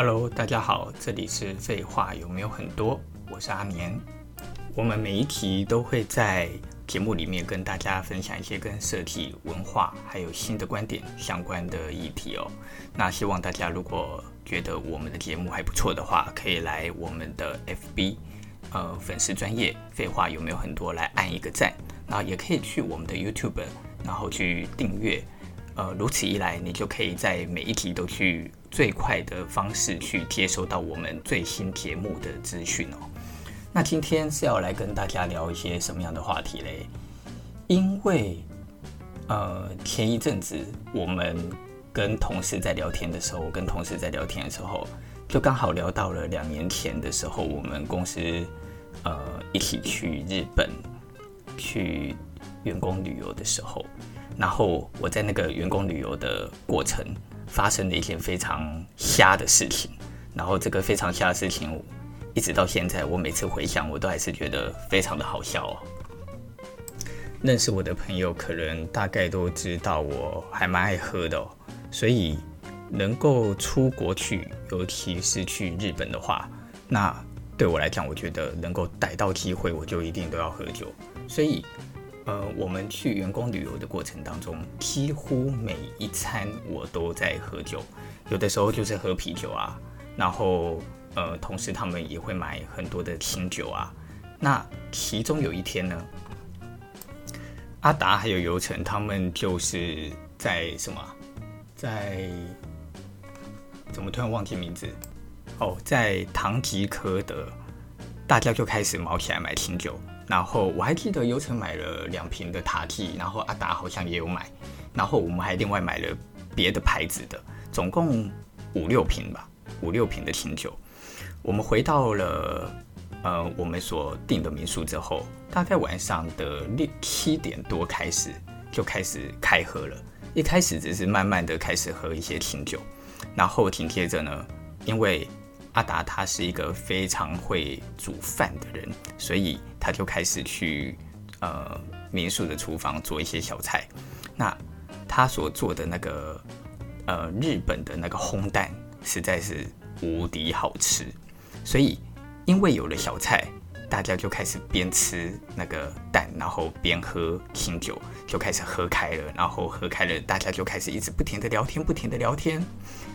Hello，大家好，这里是废话有没有很多？我是阿年。我们每一期都会在节目里面跟大家分享一些跟设计、文化还有新的观点相关的议题哦。那希望大家如果觉得我们的节目还不错的话，可以来我们的 FB，呃，粉丝专业废话有没有很多来按一个赞，然后也可以去我们的 YouTube，然后去订阅。呃，如此一来，你就可以在每一集都去最快的方式去接收到我们最新节目的资讯哦。那今天是要来跟大家聊一些什么样的话题嘞？因为呃，前一阵子我们跟同事在聊天的时候，跟同事在聊天的时候，就刚好聊到了两年前的时候，我们公司呃一起去日本去员工旅游的时候。然后我在那个员工旅游的过程发生了一件非常瞎的事情，然后这个非常瞎的事情，一直到现在，我每次回想，我都还是觉得非常的好笑哦。认识我的朋友可能大概都知道我还蛮爱喝的哦，所以能够出国去，尤其是去日本的话，那对我来讲，我觉得能够逮到机会，我就一定都要喝酒，所以。呃，我们去员工旅游的过程当中，几乎每一餐我都在喝酒，有的时候就是喝啤酒啊，然后呃，同时他们也会买很多的清酒啊。那其中有一天呢，阿达还有游成他们就是在什么，在怎么突然忘记名字？哦，在唐吉诃德，大家就开始卯起来买清酒。然后我还记得优成买了两瓶的塔记，然后阿达好像也有买，然后我们还另外买了别的牌子的，总共五六瓶吧，五六瓶的清酒。我们回到了呃我们所订的民宿之后，大概晚上的六七点多开始就开始开喝了。一开始只是慢慢的开始喝一些清酒，然后紧接着呢，因为阿达他是一个非常会煮饭的人，所以他就开始去呃民宿的厨房做一些小菜。那他所做的那个呃日本的那个烘蛋实在是无敌好吃，所以因为有了小菜，大家就开始边吃那个蛋，然后边喝清酒，就开始喝开了。然后喝开了，大家就开始一直不停的聊天，不停的聊天。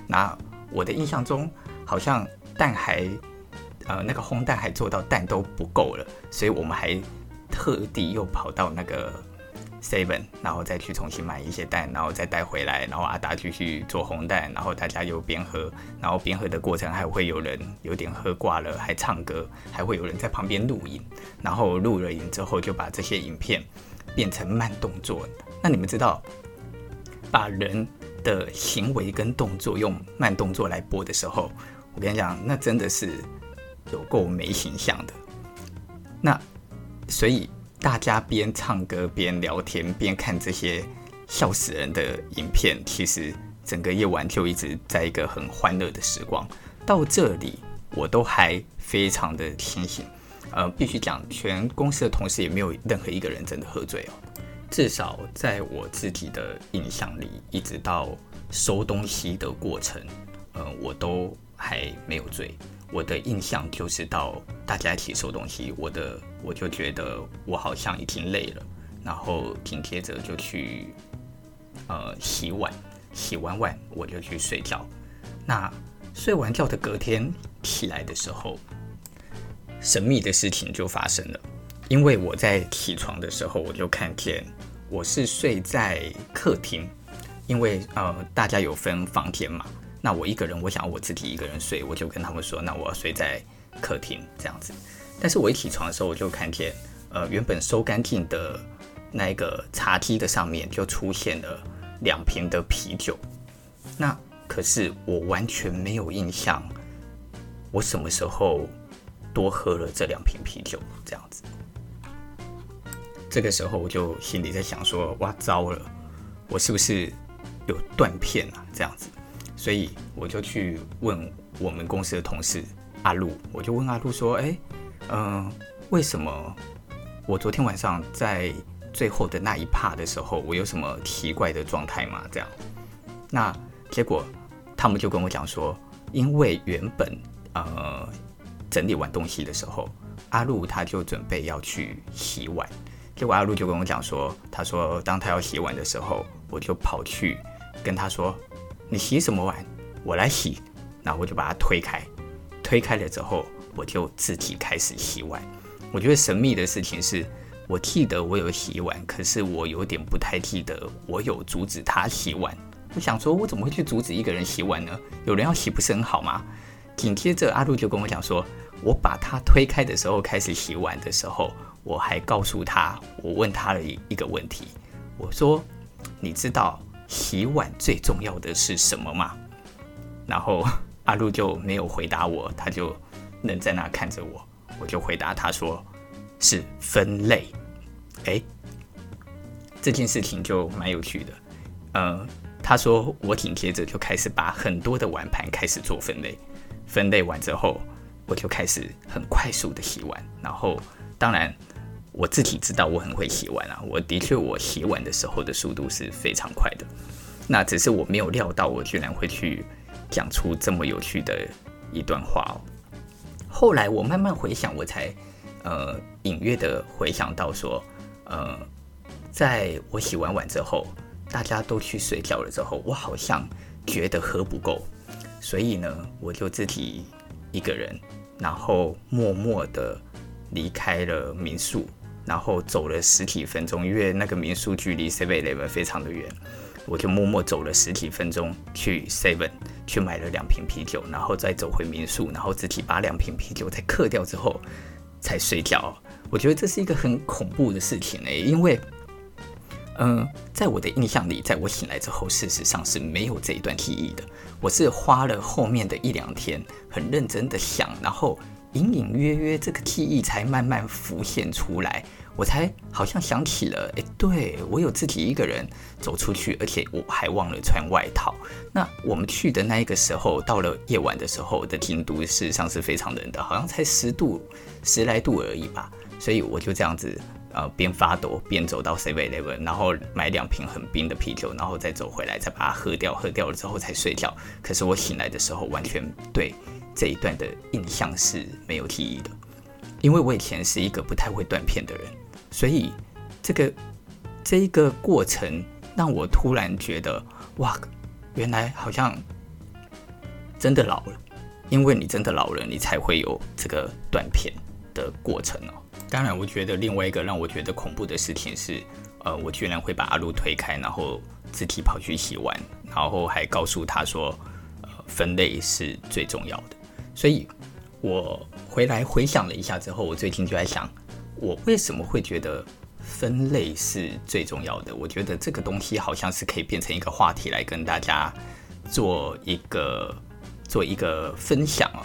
那我的印象中好像。蛋还，呃，那个烘蛋还做到蛋都不够了，所以我们还特地又跑到那个 Seven，然后再去重新买一些蛋，然后再带回来，然后阿达继续做烘蛋，然后大家又边喝，然后边喝的过程还会有人有点喝挂了，还唱歌，还会有人在旁边录影，然后录了影之后就把这些影片变成慢动作。那你们知道，把人的行为跟动作用慢动作来播的时候，我跟你讲，那真的是有够没形象的。那所以大家边唱歌边聊天边看这些笑死人的影片，其实整个夜晚就一直在一个很欢乐的时光。到这里我都还非常的清醒。呃，必须讲，全公司的同事也没有任何一个人真的喝醉哦。至少在我自己的印象里，一直到收东西的过程，呃，我都。还没有醉，我的印象就是到大家一起收东西，我的我就觉得我好像已经累了，然后紧接着就去呃洗碗，洗完碗我就去睡觉。那睡完觉的隔天起来的时候，神秘的事情就发生了，因为我在起床的时候我就看见我是睡在客厅，因为呃大家有分房间嘛。那我一个人，我想我自己一个人睡，我就跟他们说，那我要睡在客厅这样子。但是我一起床的时候，我就看见，呃，原本收干净的那个茶几的上面就出现了两瓶的啤酒。那可是我完全没有印象，我什么时候多喝了这两瓶啤酒这样子。这个时候我就心里在想说，哇，糟了，我是不是有断片啊？这样子。所以我就去问我们公司的同事阿路，我就问阿路说：“哎，嗯，为什么我昨天晚上在最后的那一趴的时候，我有什么奇怪的状态吗？”这样，那结果他们就跟我讲说：“因为原本呃整理完东西的时候，阿路他就准备要去洗碗，结果阿路就跟我讲说，他说当他要洗碗的时候，我就跑去跟他说：“你洗什么碗？我来洗。”然后我就把他推开，推开了之后，我就自己开始洗碗。我觉得神秘的事情是，我记得我有洗碗，可是我有点不太记得我有阻止他洗碗。我想说，我怎么会去阻止一个人洗碗呢？有人要洗不是很好吗？紧接着阿路就跟我讲说，我把他推开的时候开始洗碗的时候，我还告诉他，我问他了一个问题，我说，你知道洗碗最重要的是什么吗？然后。阿路就没有回答我，他就愣在那看着我。我就回答他说：“是分类。”哎，这件事情就蛮有趣的。呃，他说我紧接着就开始把很多的碗盘开始做分类，分类完之后，我就开始很快速的洗碗。然后，当然我自己知道我很会洗碗啊，我的确我洗碗的时候的速度是非常快的。那只是我没有料到，我居然会去。讲出这么有趣的一段话哦。后来我慢慢回想，我才呃隐约的回想到说，呃，在我洗完碗之后，大家都去睡觉了之后，我好像觉得喝不够，所以呢，我就自己一个人，然后默默的离开了民宿，然后走了十几分钟，因为那个民宿距离 Seven Eleven 非常的远。我就默默走了十几分钟去 Seven 去买了两瓶啤酒，然后再走回民宿，然后自己把两瓶啤酒再嗑掉之后才睡觉。我觉得这是一个很恐怖的事情呢，因为，嗯、在我的印象里，在我醒来之后，事实上是没有这一段记忆的。我是花了后面的一两天很认真的想，然后隐隐约约这个记忆才慢慢浮现出来。我才好像想起了，哎，对，我有自己一个人走出去，而且我还忘了穿外套。那我们去的那一个时候，到了夜晚的时候的京都，事实上是非常冷的，好像才十度、十来度而已吧。所以我就这样子，呃，边发抖边走到 Seven Eleven，然后买两瓶很冰的啤酒，然后再走回来，再把它喝掉，喝掉了之后才睡觉。可是我醒来的时候，完全对这一段的印象是没有记忆的，因为我以前是一个不太会断片的人。所以，这个这一个过程让我突然觉得，哇，原来好像真的老了。因为你真的老了，你才会有这个断片的过程哦。当然，我觉得另外一个让我觉得恐怖的事情是，呃，我居然会把阿路推开，然后自己跑去洗碗，然后还告诉他说，呃，分类是最重要的。所以我回来回想了一下之后，我最近就在想。我为什么会觉得分类是最重要的？我觉得这个东西好像是可以变成一个话题来跟大家做一个做一个分享哦。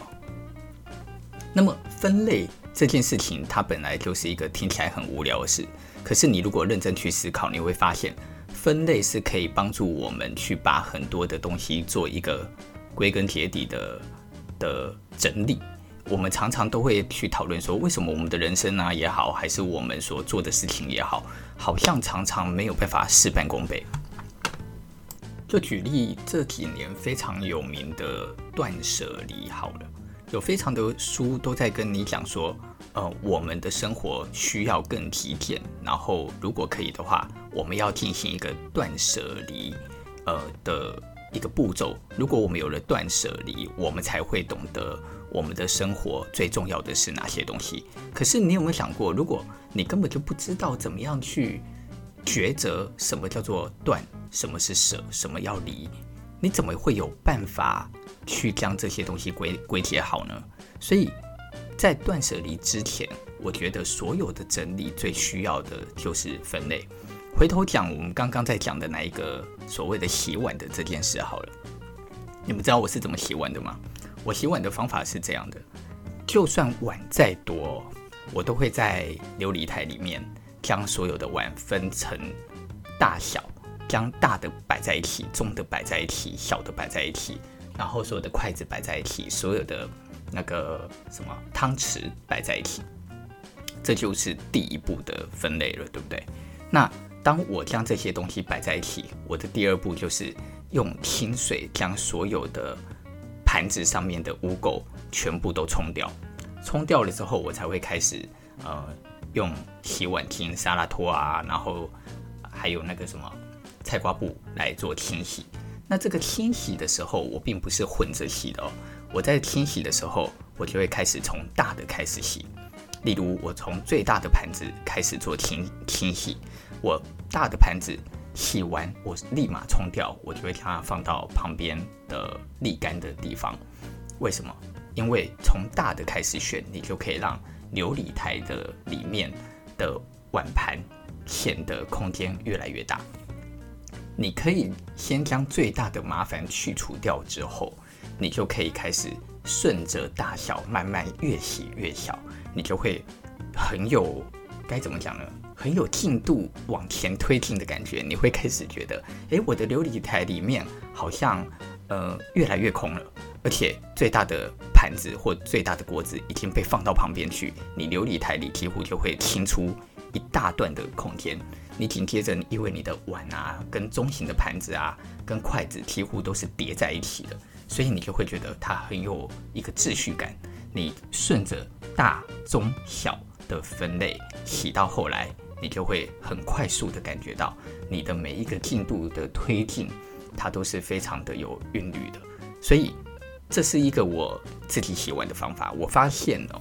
那么分类这件事情，它本来就是一个听起来很无聊的事。可是你如果认真去思考，你会发现分类是可以帮助我们去把很多的东西做一个归根结底的的整理。我们常常都会去讨论说，为什么我们的人生啊也好，还是我们所做的事情也好，好像常常没有办法事半功倍。就举例这几年非常有名的断舍离，好了，有非常的书都在跟你讲说，呃，我们的生活需要更极简，然后如果可以的话，我们要进行一个断舍离，呃的一个步骤。如果我们有了断舍离，我们才会懂得。我们的生活最重要的是哪些东西？可是你有没有想过，如果你根本就不知道怎么样去抉择什么叫做断，什么是舍，什么要离，你怎么会有办法去将这些东西归归结好呢？所以在断舍离之前，我觉得所有的整理最需要的就是分类。回头讲我们刚刚在讲的那一个所谓的洗碗的这件事好了，你们知道我是怎么洗碗的吗？我洗碗的方法是这样的，就算碗再多，我都会在琉璃台里面将所有的碗分成大小，将大的摆在一起，中的摆在一起，小的摆在一起，然后所有的筷子摆在一起，所有的那个什么汤匙摆在一起，这就是第一步的分类了，对不对？那当我将这些东西摆在一起，我的第二步就是用清水将所有的。盘子上面的污垢全部都冲掉。冲掉了之后，我才会开始呃用洗碗巾、沙拉托啊，然后还有那个什么菜瓜布来做清洗。那这个清洗的时候，我并不是混着洗的哦。我在清洗的时候，我就会开始从大的开始洗。例如，我从最大的盘子开始做清清洗。我大的盘子洗完，我立马冲掉，我就会将它放到旁边的沥干的地方。为什么？因为从大的开始选，你就可以让琉璃台的里面的碗盘显得空间越来越大。你可以先将最大的麻烦去除掉之后，你就可以开始顺着大小慢慢越洗越小，你就会很有该怎么讲呢？很有进度往前推进的感觉。你会开始觉得，诶，我的琉璃台里面好像呃越来越空了，而且最大的盘子或最大的锅子已经被放到旁边去，你琉璃台里几乎就会清出一大段的空间。你紧接着，因为你的碗啊，跟中型的盘子啊，跟筷子几乎都是叠在一起的，所以你就会觉得它很有一个秩序感。你顺着大、中、小的分类洗到后来，你就会很快速的感觉到你的每一个进度的推进，它都是非常的有韵律的。所以这是一个我自己洗碗的方法。我发现哦。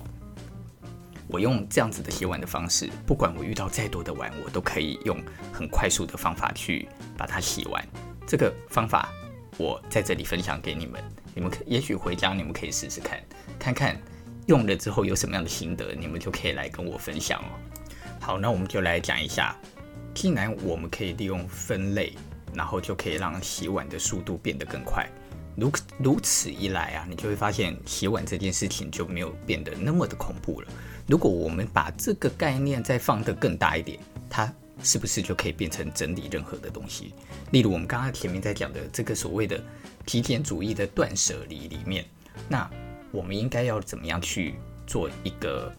我用这样子的洗碗的方式，不管我遇到再多的碗，我都可以用很快速的方法去把它洗完。这个方法我在这里分享给你们，你们可也许回家你们可以试试看，看看用了之后有什么样的心得，你们就可以来跟我分享哦。好，那我们就来讲一下，既然我们可以利用分类，然后就可以让洗碗的速度变得更快。如如此一来啊，你就会发现洗碗这件事情就没有变得那么的恐怖了。如果我们把这个概念再放得更大一点，它是不是就可以变成整理任何的东西？例如我们刚刚前面在讲的这个所谓的极简主义的断舍离里面，那我们应该要怎么样去做一个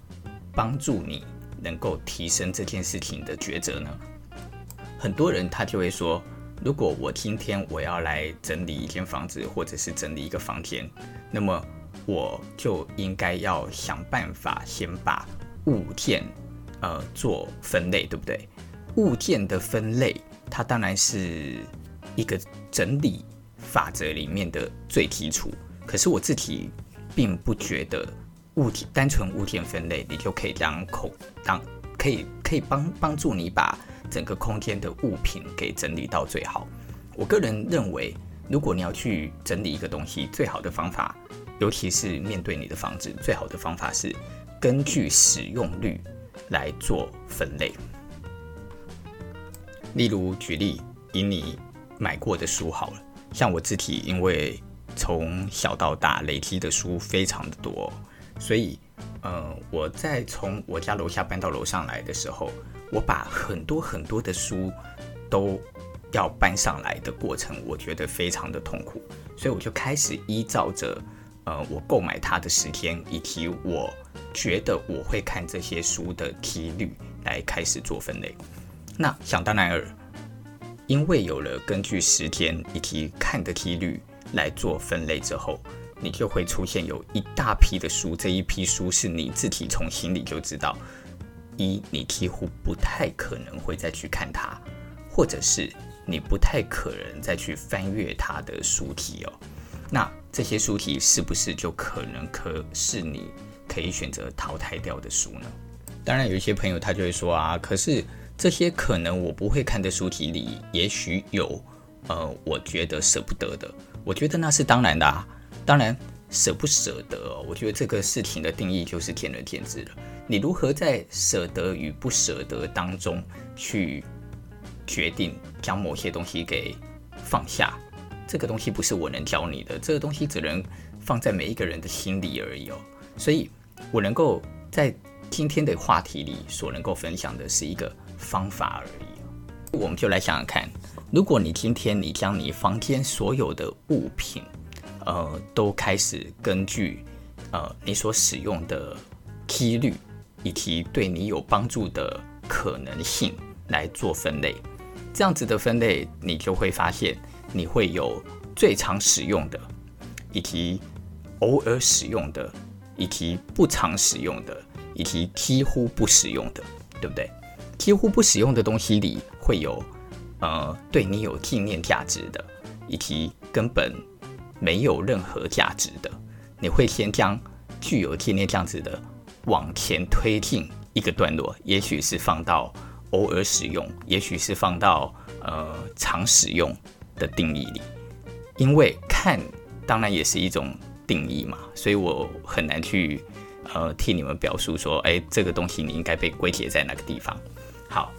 帮助你能够提升这件事情的抉择呢？很多人他就会说，如果我今天我要来整理一间房子，或者是整理一个房间，那么我就应该要想办法先把物件，呃，做分类，对不对？物件的分类，它当然是一个整理法则里面的最基础。可是我自己并不觉得物体单纯物件分类，你就可以将空当可以可以帮帮助你把整个空间的物品给整理到最好。我个人认为，如果你要去整理一个东西，最好的方法。尤其是面对你的房子，最好的方法是根据使用率来做分类。例如，举例以你买过的书好了，像我自己，因为从小到大累积的书非常的多，所以，呃，我在从我家楼下搬到楼上来的时候，我把很多很多的书都要搬上来的过程，我觉得非常的痛苦，所以我就开始依照着。呃，我购买它的时间以及我觉得我会看这些书的几率来开始做分类。那想当然尔，因为有了根据时间以及看的几率来做分类之后，你就会出现有一大批的书。这一批书是你自己从心里就知道，一你几乎不太可能会再去看它，或者是你不太可能再去翻阅它的书体哦。那这些书籍是不是就可能可是你可以选择淘汰掉的书呢？当然，有一些朋友他就会说啊，可是这些可能我不会看的书籍里，也许有呃，我觉得舍不得的。我觉得那是当然的啊。当然，舍不舍得，我觉得这个事情的定义就是见仁见智了。你如何在舍得与不舍得当中去决定将某些东西给放下？这个东西不是我能教你的，这个东西只能放在每一个人的心里而已哦。所以，我能够在今天的话题里所能够分享的是一个方法而已。我们就来想想看，如果你今天你将你房间所有的物品，呃，都开始根据呃你所使用的几率以及对你有帮助的可能性来做分类，这样子的分类，你就会发现。你会有最常使用的，以及偶尔使用的，以及不常使用的，以及几乎不使用的，对不对？几乎不使用的东西里会有，呃，对你有纪念价值的，以及根本没有任何价值的。你会先将具有纪念价值的往前推进一个段落，也许是放到偶尔使用，也许是放到呃常使用的定义里，因为看当然也是一种。定义嘛，所以我很难去呃替你们表述说，哎，这个东西你应该被归结在哪个地方。好，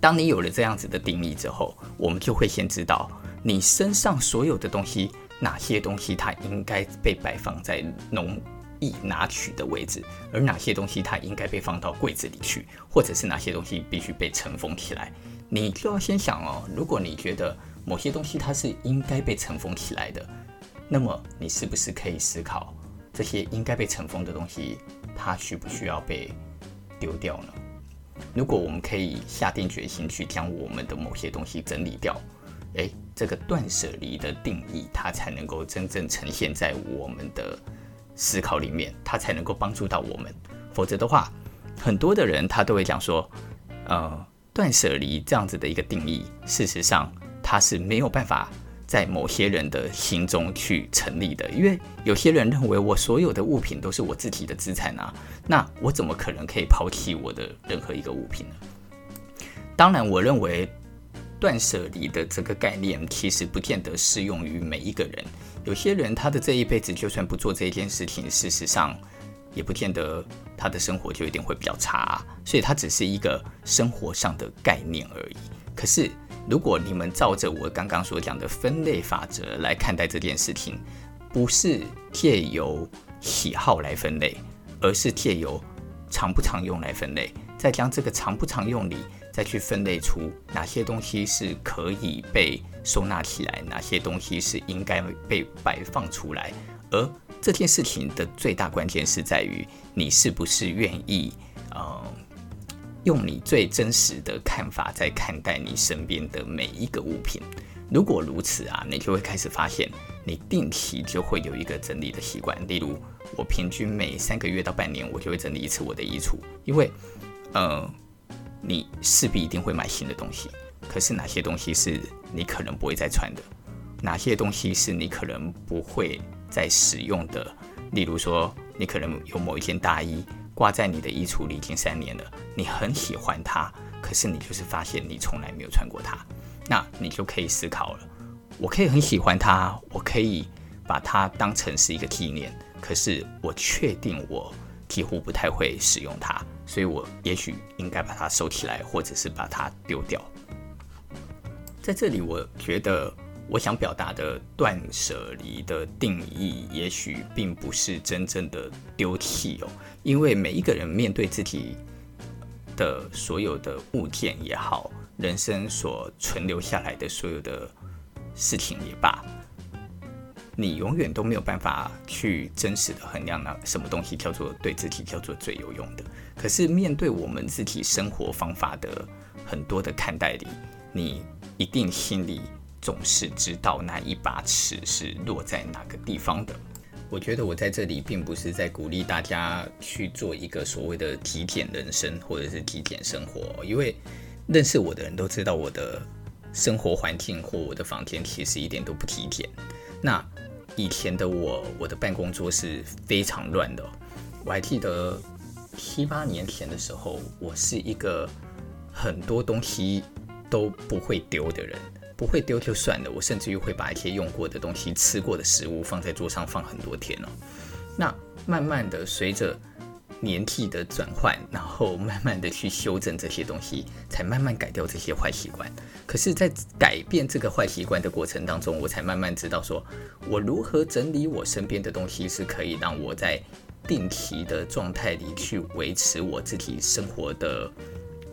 当你有了这样子的定义之后，我们就会先知道你身上所有的东西，哪些东西它应该被摆放在容易拿取的位置，而哪些东西它应该被放到柜子里去，或者是哪些东西必须被尘封起来。你就要先想哦，如果你觉得某些东西它是应该被尘封起来的。那么你是不是可以思考，这些应该被尘封的东西，它需不需要被丢掉呢？如果我们可以下定决心去将我们的某些东西整理掉，诶，这个断舍离的定义，它才能够真正呈现在我们的思考里面，它才能够帮助到我们。否则的话，很多的人他都会讲说，呃，断舍离这样子的一个定义，事实上它是没有办法。在某些人的心中去成立的，因为有些人认为我所有的物品都是我自己的资产啊，那我怎么可能可以抛弃我的任何一个物品呢？当然，我认为断舍离的这个概念其实不见得适用于每一个人。有些人他的这一辈子就算不做这件事情，事实上也不见得他的生活就一定会比较差，所以它只是一个生活上的概念而已。可是。如果你们照着我刚刚所讲的分类法则来看待这件事情，不是借由喜好来分类，而是借由常不常用来分类，再将这个常不常用里再去分类出哪些东西是可以被收纳起来，哪些东西是应该被摆放出来。而这件事情的最大关键是在于你是不是愿意，呃。用你最真实的看法在看待你身边的每一个物品。如果如此啊，你就会开始发现，你定期就会有一个整理的习惯。例如，我平均每三个月到半年，我就会整理一次我的衣橱，因为，呃，你势必一定会买新的东西。可是哪些东西是你可能不会再穿的？哪些东西是你可能不会再使用的？例如说，你可能有某一件大衣。挂在你的衣橱里已经三年了，你很喜欢它，可是你就是发现你从来没有穿过它，那你就可以思考了。我可以很喜欢它，我可以把它当成是一个纪念，可是我确定我几乎不太会使用它，所以我也许应该把它收起来，或者是把它丢掉。在这里，我觉得。我想表达的断舍离的定义，也许并不是真正的丢弃哦，因为每一个人面对自己的所有的物件也好，人生所存留下来的所有的事情也罢，你永远都没有办法去真实的衡量那什么东西叫做对自己叫做最有用的。可是面对我们自己生活方法的很多的看待里，你一定心里。总是知道那一把尺是落在哪个地方的。我觉得我在这里并不是在鼓励大家去做一个所谓的极简人生或者是极简生活，因为认识我的人都知道我的生活环境或我的房间其实一点都不极简。那以前的我，我的办公桌是非常乱的。我还记得七八年前的时候，我是一个很多东西都不会丢的人。不会丢就算了，我甚至于会把一些用过的东西、吃过的食物放在桌上放很多天哦。那慢慢的随着年纪的转换，然后慢慢的去修正这些东西，才慢慢改掉这些坏习惯。可是，在改变这个坏习惯的过程当中，我才慢慢知道说，我如何整理我身边的东西，是可以让我在定期的状态里去维持我自己生活的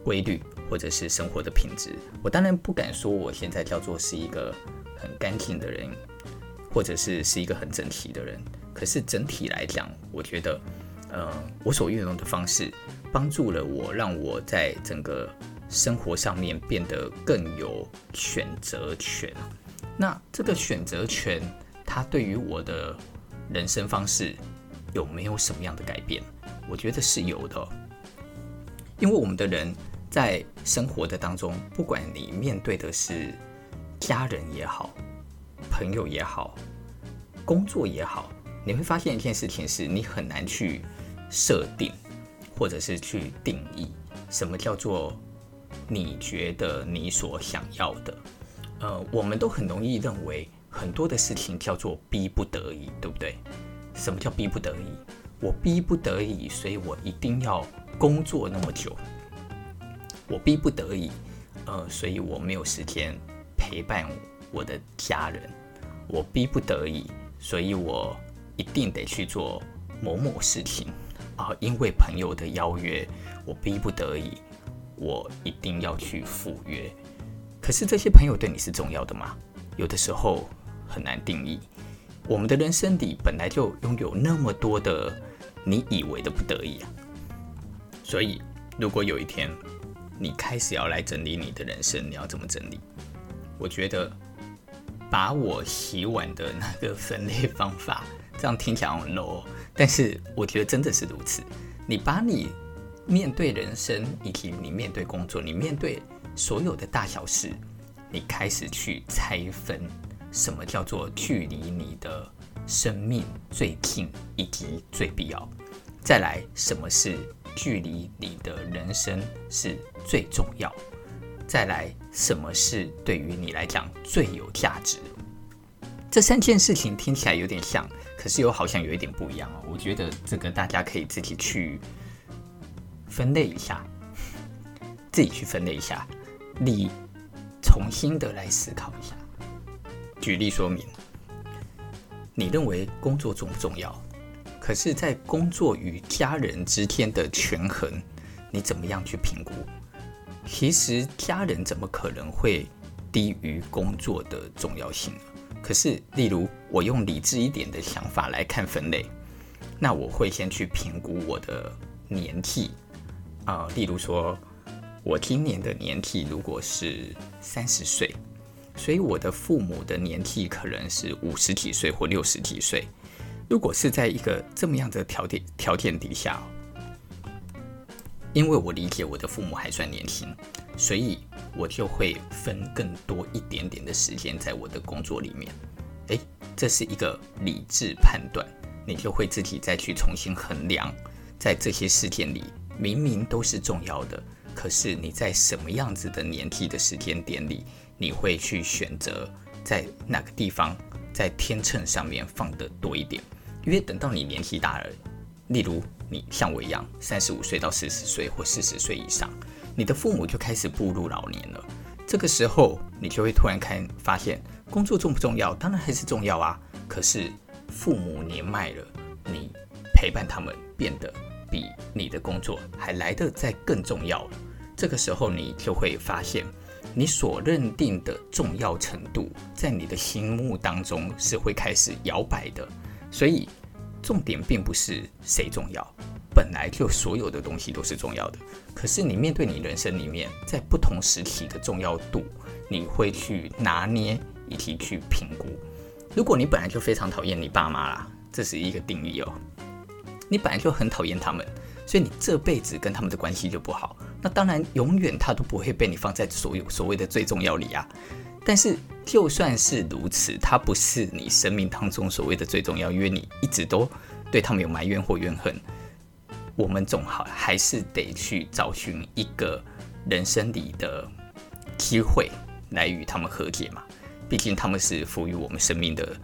规律。或者是生活的品质，我当然不敢说我现在叫做是一个很干净的人，或者是是一个很整齐的人。可是整体来讲，我觉得，呃，我所运用的方式帮助了我，让我在整个生活上面变得更有选择权。那这个选择权，它对于我的人生方式有没有什么样的改变？我觉得是有的，因为我们的人在生活的当中，不管你面对的是家人也好，朋友也好，工作也好，你会发现一件事情是，你很难去设定，或者是去定义什么叫做你觉得你所想要的。呃，我们都很容易认为很多的事情叫做逼不得已，对不对？什么叫逼不得已？我逼不得已，所以我一定要工作那么久。我逼不得已，呃，所以我没有时间陪伴我的家人。我逼不得已，所以我一定得去做某某事情啊，因为朋友的邀约，我逼不得已，我一定要去赴约。可是这些朋友对你是重要的吗？有的时候很难定义。我们的人生里本来就拥有那么多的你以为的不得已啊。所以，如果有一天你开始要来整理你的人生，你要怎么整理？我觉得把我洗碗的那个分类方法，这样听起来很 low，但是我觉得真的是如此。你把你面对人生，以及你面对工作，你面对。所有的大小事，你开始去拆分，什么叫做距离你的生命最近以及最必要？再来，什么是距离你的人生是最重要？再来，什么是对于你来讲最有价值？这三件事情听起来有点像，可是又好像有一点不一样哦。我觉得这个大家可以自己去分类一下，自己去分类一下。你重新的来思考一下。举例说明，你认为工作重不重要？可是，在工作与家人之间的权衡，你怎么样去评估？其实，家人怎么可能会低于工作的重要性？可是，例如我用理智一点的想法来看分类，那我会先去评估我的年纪啊，例如说。我今年的年纪如果是三十岁，所以我的父母的年纪可能是五十几岁或六十几岁。如果是在一个这么样的条件条件底下，因为我理解我的父母还算年轻，所以我就会分更多一点点的时间在我的工作里面。诶，这是一个理智判断，你就会自己再去重新衡量，在这些事件里，明明都是重要的。可是你在什么样子的年纪的时间点里，你会去选择在哪个地方在天秤上面放得多一点？因为等到你年纪大了，例如你像我一样，三十五岁到四十岁或四十岁以上，你的父母就开始步入老年了。这个时候，你就会突然看发现，工作重不重要？当然还是重要啊。可是父母年迈了，你陪伴他们变得比你的工作还来得再更重要了。这个时候，你就会发现，你所认定的重要程度，在你的心目当中是会开始摇摆的。所以，重点并不是谁重要，本来就所有的东西都是重要的。可是，你面对你人生里面在不同时期的重要度，你会去拿捏以及去评估。如果你本来就非常讨厌你爸妈啦，这是一个定义哦。你本来就很讨厌他们。所以你这辈子跟他们的关系就不好，那当然永远他都不会被你放在所有所谓的最重要里啊。但是就算是如此，他不是你生命当中所谓的最重要，因为你一直都对他们有埋怨或怨恨。我们总好还是得去找寻一个人生里的机会来与他们和解嘛，毕竟他们是赋予我们生命的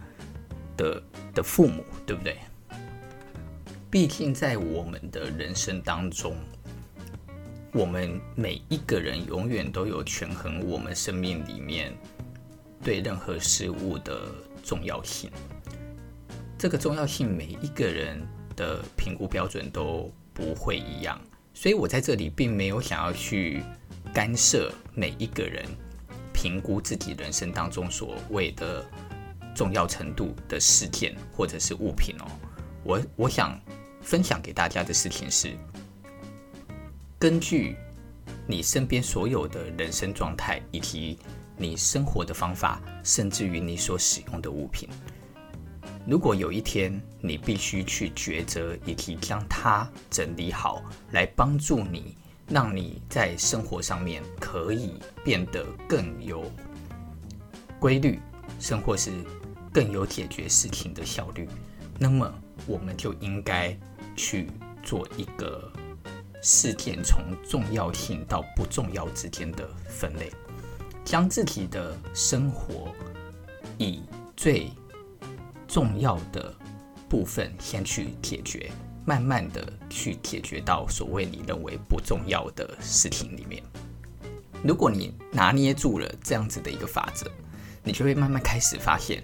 的的父母，对不对？毕竟，在我们的人生当中，我们每一个人永远都有权衡我们生命里面对任何事物的重要性。这个重要性，每一个人的评估标准都不会一样。所以我在这里并没有想要去干涉每一个人评估自己人生当中所谓的重要程度的事件或者是物品哦。我我想。分享给大家的事情是，根据你身边所有的人生状态，以及你生活的方法，甚至于你所使用的物品，如果有一天你必须去抉择，以及将它整理好，来帮助你，让你在生活上面可以变得更有规律，生活是更有解决事情的效率，那么我们就应该去做一个事件从重要性到不重要之间的分类，将自己的生活以最重要的部分先去解决，慢慢的去解决到所谓你认为不重要的事情里面。如果你拿捏住了这样子的一个法则，你就会慢慢开始发现，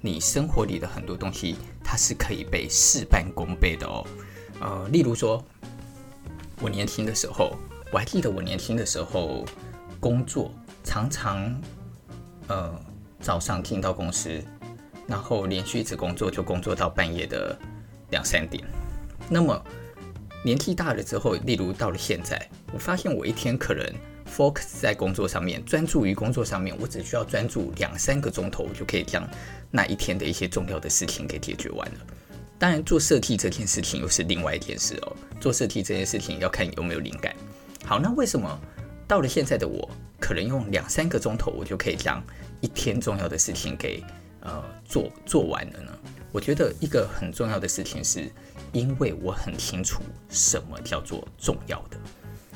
你生活里的很多东西它是可以被事半功倍的哦。呃，例如说，我年轻的时候，我还记得我年轻的时候工作常常，呃，早上进到公司。然后连续一直工作，就工作到半夜的两三点。那么年纪大了之后，例如到了现在，我发现我一天可能 focus 在工作上面，专注于工作上面，我只需要专注两三个钟头，我就可以将那一天的一些重要的事情给解决完了。当然，做设计这件事情又是另外一件事哦。做设计这件事情要看有没有灵感。好，那为什么到了现在的我，可能用两三个钟头，我就可以将一天重要的事情给呃，做做完了呢？我觉得一个很重要的事情是，因为我很清楚什么叫做重要的。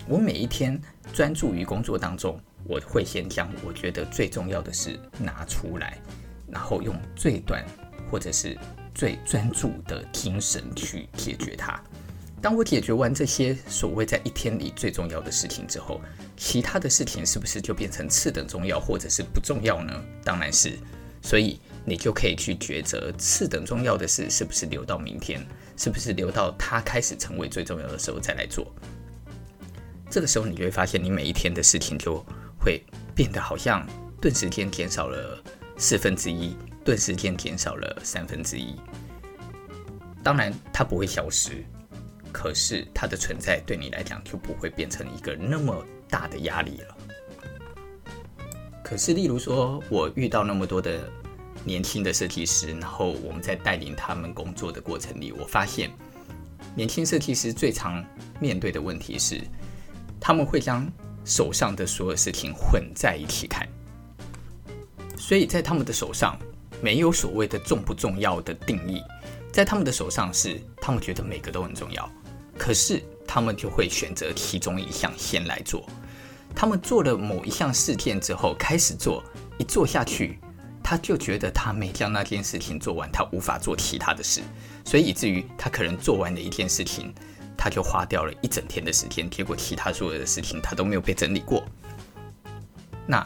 我每一天专注于工作当中，我会先将我觉得最重要的事拿出来，然后用最短或者是最专注的精神去解决它。当我解决完这些所谓在一天里最重要的事情之后，其他的事情是不是就变成次等重要或者是不重要呢？当然是。所以。你就可以去抉择次等重要的事是不是留到明天，是不是留到它开始成为最重要的时候再来做。这个时候你就会发现，你每一天的事情就会变得好像顿时间减少了四分之一，顿时间减少了三分之一。当然，它不会消失，可是它的存在对你来讲就不会变成一个那么大的压力了。可是，例如说我遇到那么多的。年轻的设计师，然后我们在带领他们工作的过程里，我发现年轻设计师最常面对的问题是，他们会将手上的所有事情混在一起看，所以在他们的手上没有所谓的重不重要的定义，在他们的手上是他们觉得每个都很重要，可是他们就会选择其中一项先来做，他们做了某一项事件之后开始做，一做下去。他就觉得他没将那件事情做完，他无法做其他的事，所以以至于他可能做完了一件事情，他就花掉了一整天的时间，结果其他所有的事情他都没有被整理过。那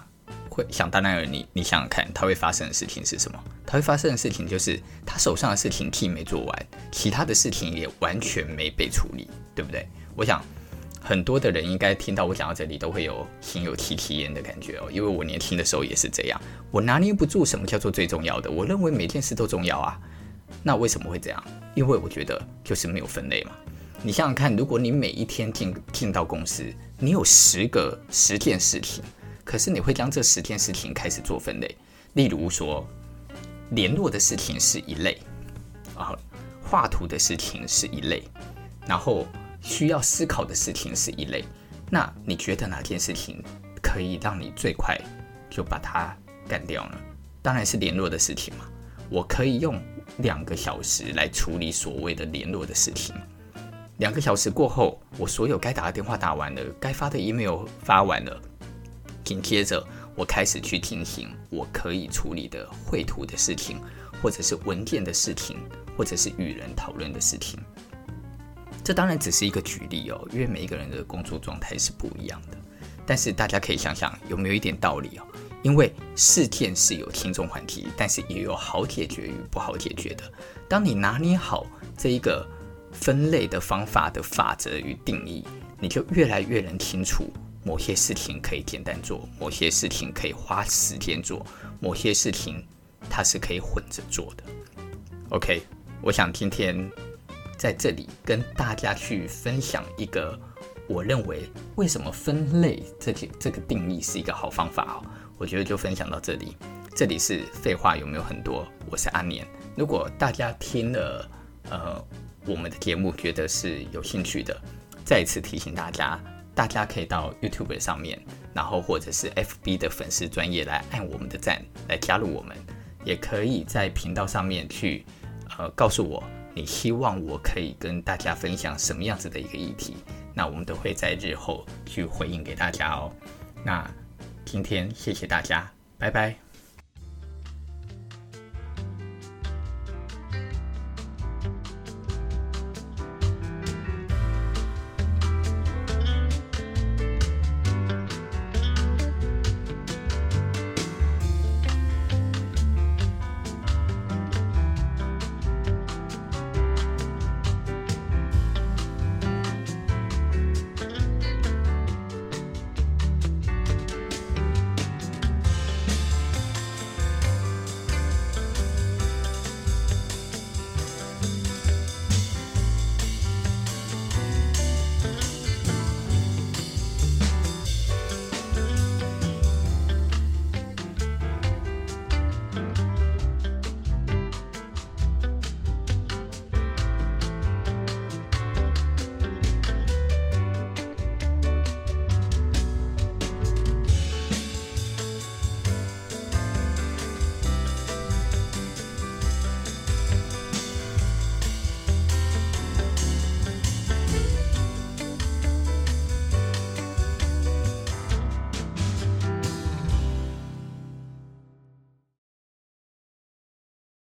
会想当然尔，你你想想看，他会发生的事情是什么？他会发生的事情就是他手上的事情既没做完，其他的事情也完全没被处理，对不对？我想。很多的人应该听到我讲到这里，都会有心有戚戚焉的感觉哦。因为我年轻的时候也是这样，我拿捏不住什么叫做最重要的。我认为每件事都重要啊，那为什么会这样？因为我觉得就是没有分类嘛。你想想看，如果你每一天进进到公司，你有十个十件事情，可是你会将这十件事情开始做分类。例如说，联络的事情是一类，啊，画图的事情是一类，然后。需要思考的事情是一类，那你觉得哪件事情可以让你最快就把它干掉呢？当然是联络的事情嘛。我可以用两个小时来处理所谓的联络的事情。两个小时过后，我所有该打的电话打完了，该发的 email 发完了，紧接着我开始去进行我可以处理的绘图的事情，或者是文件的事情，或者是与人讨论的事情。这当然只是一个举例哦，因为每一个人的工作状态是不一样的。但是大家可以想想，有没有一点道理哦？因为事件是有轻重缓急，但是也有好解决与不好解决的。当你拿捏好这一个分类的方法的法则与定义，你就越来越能清楚某些事情可以简单做，某些事情可以花时间做，某些事情它是可以混着做的。OK，我想今天。在这里跟大家去分享一个，我认为为什么分类这个这个定义是一个好方法哦。我觉得就分享到这里。这里是废话有没有很多？我是阿年。如果大家听了呃我们的节目觉得是有兴趣的，再一次提醒大家，大家可以到 YouTube 上面，然后或者是 FB 的粉丝专业来按我们的赞，来加入我们。也可以在频道上面去呃告诉我，你希望我可以跟大家分享什么样子的一个议题，那我们都会在日后去回应给大家哦。那今天谢谢大家，拜拜。